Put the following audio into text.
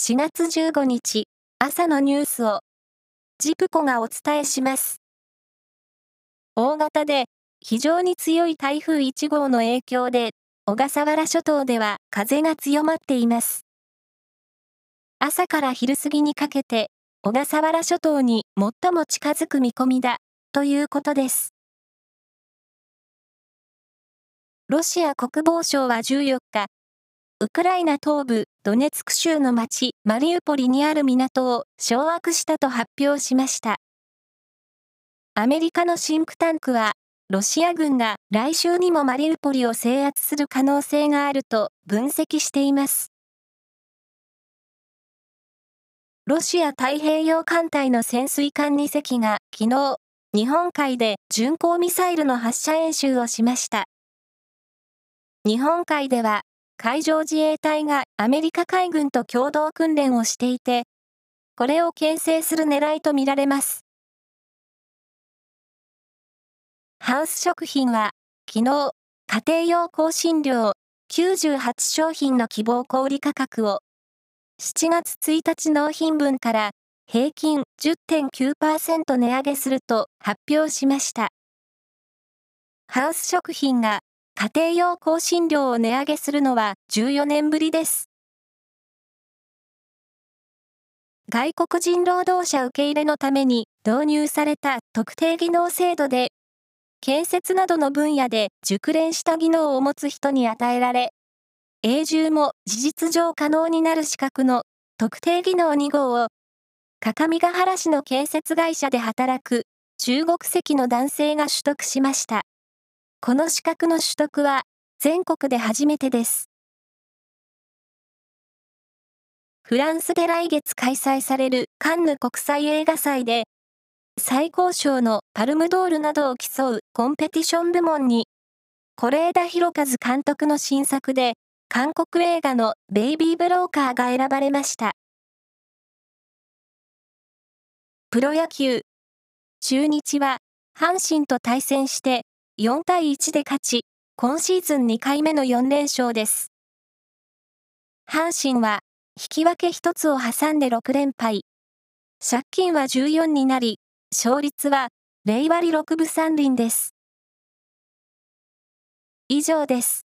4月15日朝のニュースをジプコがお伝えします。大型で非常に強い台風1号の影響で小笠原諸島では風が強まっています。朝から昼過ぎにかけて小笠原諸島に最も近づく見込みだということです。ロシア国防省は14日、ウクライナ東部ドネツク州の町マリウポリにある港を掌握したと発表しました。アメリカのシンクタンクは、ロシア軍が来週にもマリウポリを制圧する可能性があると分析しています。ロシア太平洋艦隊の潜水艦2隻が昨日、日本海で巡航ミサイルの発射演習をしました。日本海では、海上自衛隊がアメリカ海軍と共同訓練をしていて、これを牽制する狙いとみられます。ハウス食品は、昨日、家庭用香辛料98商品の希望小売価格を、7月1日納品分から平均10.9%値上げすると発表しました。ハウス食品が家庭用香辛料を値上げするのは14年ぶりです。外国人労働者受け入れのために導入された特定技能制度で、建設などの分野で熟練した技能を持つ人に与えられ、永住も事実上可能になる資格の特定技能2号を、各務原市の建設会社で働く中国籍の男性が取得しました。この資格の取得は全国で初めてです。フランスで来月開催されるカンヌ国際映画祭で、最高賞のパルムドールなどを競うコンペティション部門に、是枝裕和監督の新作で、韓国映画のベイビーブローカーが選ばれました。プロ野球、中日は阪神と対戦して4対1で勝ち、今シーズン2回目の4連勝です。阪神は、引き分け1つを挟んで6連敗。借金は14になり、勝率は0割6分3厘です。以上です。